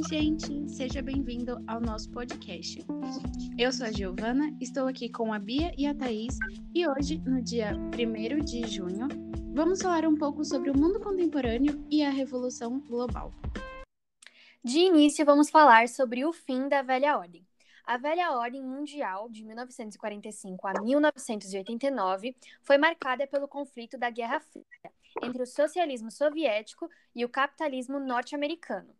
Oi, gente! Seja bem-vindo ao nosso podcast. Eu sou a Giovana, estou aqui com a Bia e a Thaís e hoje, no dia 1 de junho, vamos falar um pouco sobre o mundo contemporâneo e a revolução global. De início, vamos falar sobre o fim da velha ordem. A velha ordem mundial de 1945 a 1989 foi marcada pelo conflito da Guerra Fria entre o socialismo soviético e o capitalismo norte-americano,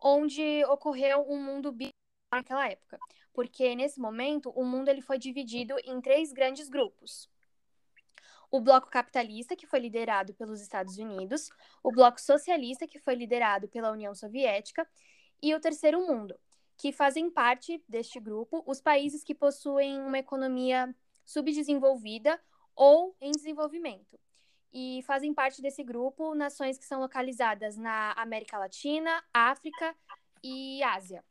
onde ocorreu um mundo bipolar naquela época, porque nesse momento o mundo ele foi dividido em três grandes grupos. O bloco capitalista, que foi liderado pelos Estados Unidos, o bloco socialista, que foi liderado pela União Soviética, e o terceiro mundo, que fazem parte deste grupo os países que possuem uma economia subdesenvolvida ou em desenvolvimento. E fazem parte desse grupo nações que são localizadas na América Latina, África e Ásia.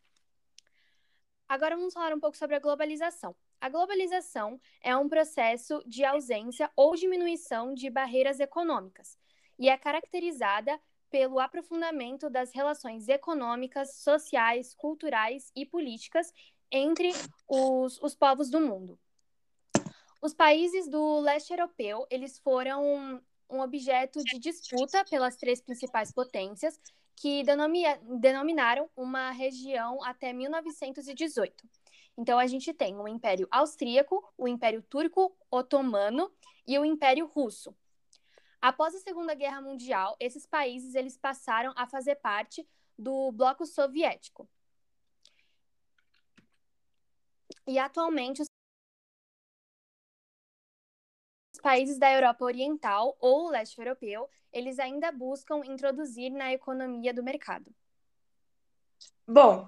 Agora vamos falar um pouco sobre a globalização. A globalização é um processo de ausência ou diminuição de barreiras econômicas e é caracterizada pelo aprofundamento das relações econômicas, sociais, culturais e políticas entre os, os povos do mundo. Os países do leste europeu, eles foram um objeto de disputa pelas três principais potências, que denominaram uma região até 1918. Então, a gente tem o Império Austríaco, o Império Turco-Otomano e o Império Russo. Após a Segunda Guerra Mundial, esses países eles passaram a fazer parte do bloco soviético. E atualmente países da Europa Oriental ou leste europeu, eles ainda buscam introduzir na economia do mercado. Bom,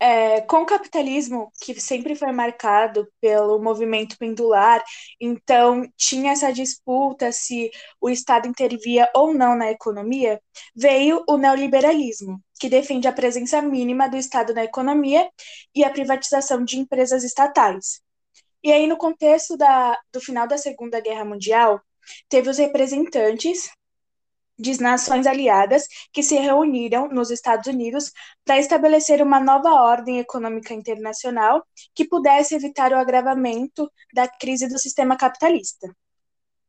é, com o capitalismo, que sempre foi marcado pelo movimento pendular, então tinha essa disputa se o Estado intervia ou não na economia, veio o neoliberalismo, que defende a presença mínima do Estado na economia e a privatização de empresas estatais. E aí, no contexto da, do final da Segunda Guerra Mundial, teve os representantes de nações aliadas que se reuniram nos Estados Unidos para estabelecer uma nova ordem econômica internacional que pudesse evitar o agravamento da crise do sistema capitalista.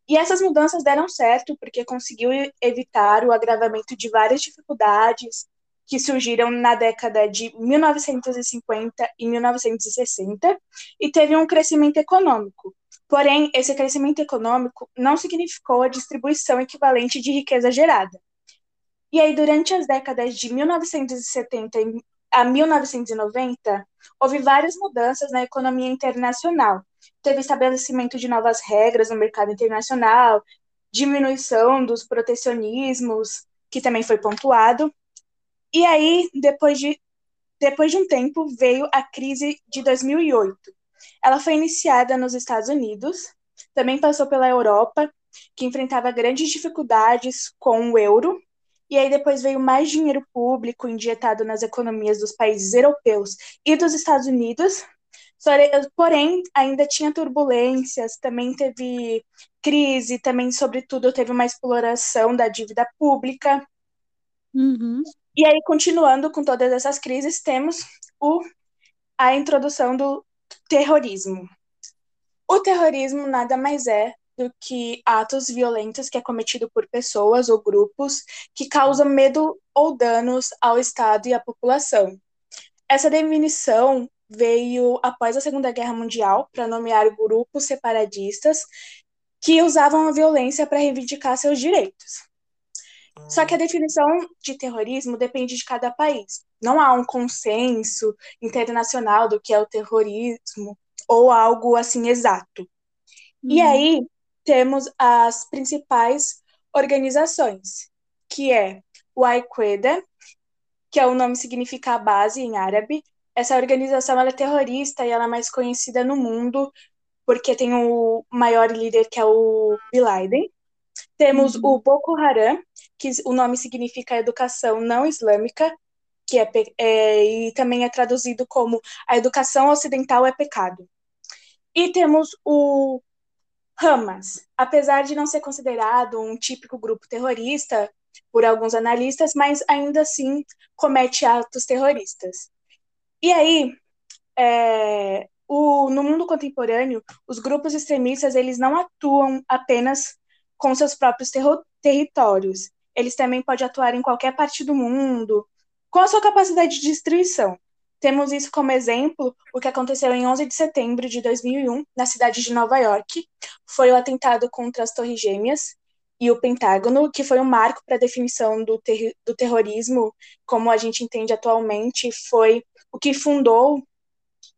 E essas mudanças deram certo porque conseguiu evitar o agravamento de várias dificuldades que surgiram na década de 1950 e 1960 e teve um crescimento econômico, Porém, esse crescimento econômico não significou a distribuição equivalente de riqueza gerada. E aí, durante as décadas de 1970 a 1990, houve várias mudanças na economia internacional. Teve estabelecimento de novas regras no mercado internacional, diminuição dos protecionismos, que também foi pontuado. E aí, depois de, depois de um tempo, veio a crise de 2008, ela foi iniciada nos Estados Unidos, também passou pela Europa, que enfrentava grandes dificuldades com o euro, e aí depois veio mais dinheiro público injetado nas economias dos países europeus e dos Estados Unidos. Porém, ainda tinha turbulências, também teve crise, também, sobretudo, teve uma exploração da dívida pública. Uhum. E aí, continuando com todas essas crises, temos o, a introdução do Terrorismo. O terrorismo nada mais é do que atos violentos que é cometido por pessoas ou grupos que causam medo ou danos ao Estado e à população. Essa definição veio após a Segunda Guerra Mundial para nomear grupos separatistas que usavam a violência para reivindicar seus direitos. Só que a definição de terrorismo depende de cada país. Não há um consenso internacional do que é o terrorismo ou algo assim exato. Uhum. E aí temos as principais organizações, que é o Al-Qaeda, que é o nome significa a base em árabe. Essa organização é terrorista e ela é mais conhecida no mundo porque tem o maior líder que é o Bin Laden. Temos uhum. o Boko Haram, que o nome significa educação não islâmica, que é, é, e também é traduzido como a educação ocidental é pecado. E temos o Hamas, apesar de não ser considerado um típico grupo terrorista, por alguns analistas, mas ainda assim comete atos terroristas. E aí, é, o, no mundo contemporâneo, os grupos extremistas eles não atuam apenas com seus próprios territórios. Eles também podem atuar em qualquer parte do mundo, com a sua capacidade de destruição. Temos isso como exemplo o que aconteceu em 11 de setembro de 2001, na cidade de Nova York. Foi o atentado contra as Torres Gêmeas e o Pentágono, que foi um marco para a definição do, ter do terrorismo, como a gente entende atualmente, foi o que fundou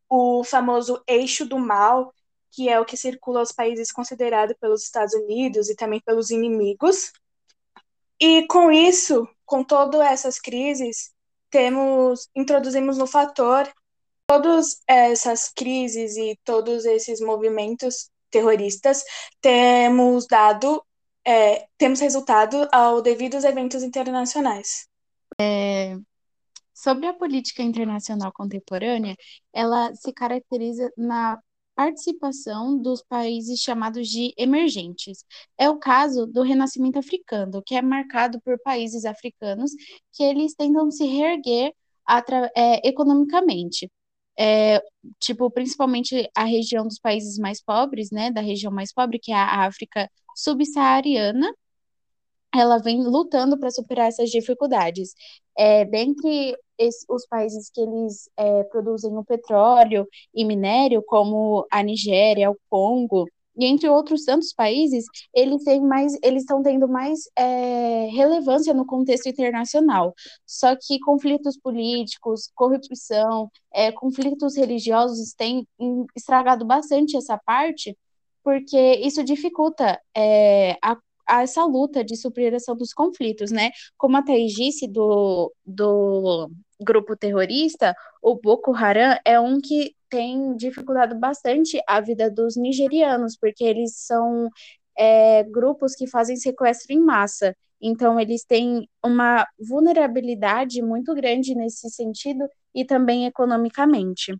o famoso eixo do mal, que é o que circula aos países considerados pelos Estados Unidos e também pelos inimigos. E com isso, com todas essas crises, temos introduzimos no fator todas essas crises e todos esses movimentos terroristas temos dado é, temos resultado ao devidos eventos internacionais. É, sobre a política internacional contemporânea, ela se caracteriza na participação dos países chamados de emergentes. É o caso do renascimento africano, que é marcado por países africanos que eles tentam se reerguer é, economicamente. É, tipo, principalmente a região dos países mais pobres, né, da região mais pobre, que é a África subsaariana, ela vem lutando para superar essas dificuldades. É, dentre esse, os países que eles é, produzem o petróleo e minério, como a Nigéria, o Congo, e entre outros tantos países, eles têm mais, eles estão tendo mais é, relevância no contexto internacional. Só que conflitos políticos, corrupção, é, conflitos religiosos têm estragado bastante essa parte, porque isso dificulta é, a a essa luta de superação dos conflitos, né? Como a Thaís disse do, do grupo terrorista, o Boko Haram é um que tem dificultado bastante a vida dos nigerianos, porque eles são é, grupos que fazem sequestro em massa. Então, eles têm uma vulnerabilidade muito grande nesse sentido e também economicamente.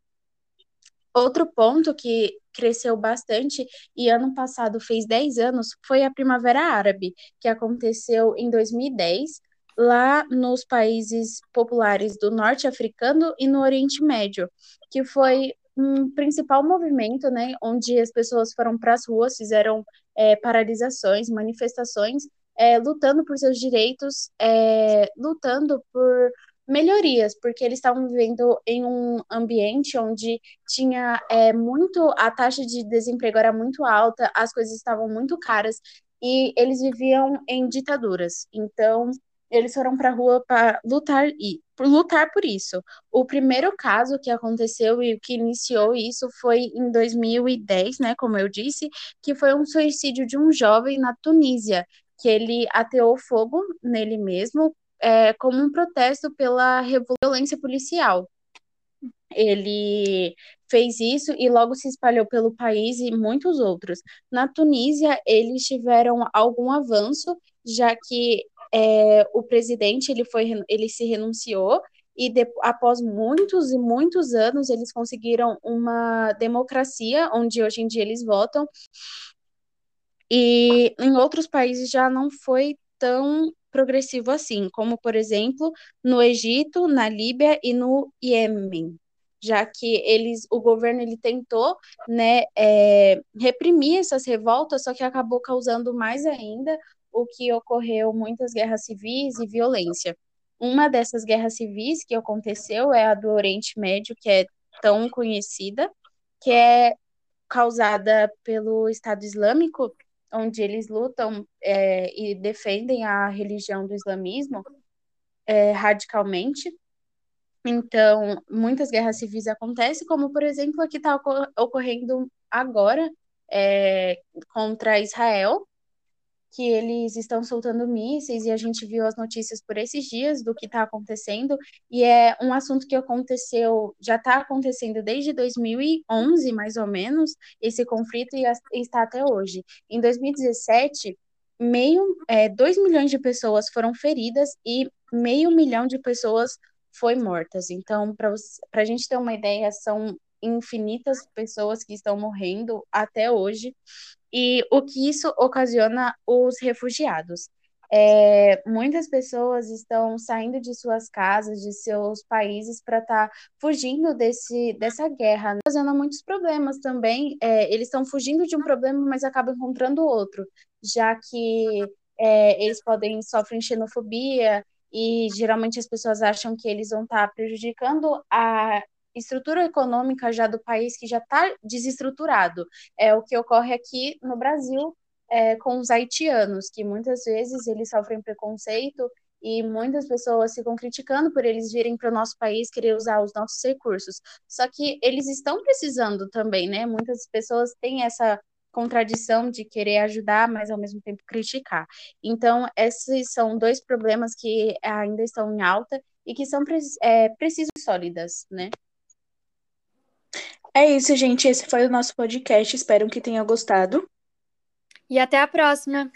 Outro ponto que cresceu bastante e ano passado fez 10 anos foi a Primavera Árabe, que aconteceu em 2010, lá nos países populares do norte africano e no Oriente Médio, que foi um principal movimento, né, onde as pessoas foram para as ruas, fizeram é, paralisações, manifestações, é, lutando por seus direitos, é, lutando por melhorias, porque eles estavam vivendo em um ambiente onde tinha é, muito, a taxa de desemprego era muito alta, as coisas estavam muito caras e eles viviam em ditaduras. Então, eles foram para a rua para lutar e lutar por isso. O primeiro caso que aconteceu e que iniciou isso foi em 2010, né, como eu disse, que foi um suicídio de um jovem na Tunísia, que ele ateou fogo nele mesmo é, como um protesto pela violência policial. Ele fez isso e logo se espalhou pelo país e muitos outros. Na Tunísia, eles tiveram algum avanço, já que é, o presidente ele foi ele se renunciou e de, após muitos e muitos anos eles conseguiram uma democracia onde hoje em dia eles votam e em outros países já não foi tão progressivo assim, como, por exemplo, no Egito, na Líbia e no Iêmen, já que eles, o governo ele tentou né, é, reprimir essas revoltas, só que acabou causando mais ainda o que ocorreu muitas guerras civis e violência. Uma dessas guerras civis que aconteceu é a do Oriente Médio, que é tão conhecida, que é causada pelo Estado Islâmico, onde eles lutam é, e defendem a religião do islamismo é, radicalmente. Então, muitas guerras civis acontecem, como, por exemplo, a que está ocorrendo agora é, contra Israel, que eles estão soltando mísseis e a gente viu as notícias por esses dias do que está acontecendo e é um assunto que aconteceu, já está acontecendo desde 2011, mais ou menos, esse conflito e está até hoje. Em 2017, meio, é, 2 milhões de pessoas foram feridas e meio milhão de pessoas foi mortas. Então, para a gente ter uma ideia, são infinitas pessoas que estão morrendo até hoje e o que isso ocasiona os refugiados. é, muitas pessoas estão saindo de suas casas, de seus países, para estar tá fugindo desse, dessa guerra, fazendo muitos problemas também. É, eles estão fugindo de um problema, mas acabam encontrando outro, já que é, eles podem sofrer xenofobia e geralmente as pessoas acham que eles vão estar tá prejudicando a estrutura econômica já do país que já está desestruturado. É o que ocorre aqui no Brasil é, com os haitianos, que muitas vezes eles sofrem preconceito e muitas pessoas ficam criticando por eles virem para o nosso país querer usar os nossos recursos. Só que eles estão precisando também, né? Muitas pessoas têm essa contradição de querer ajudar, mas ao mesmo tempo criticar. Então, esses são dois problemas que ainda estão em alta e que são é, precisos sólidas, né? É isso, gente. Esse foi o nosso podcast. Espero que tenham gostado. E até a próxima!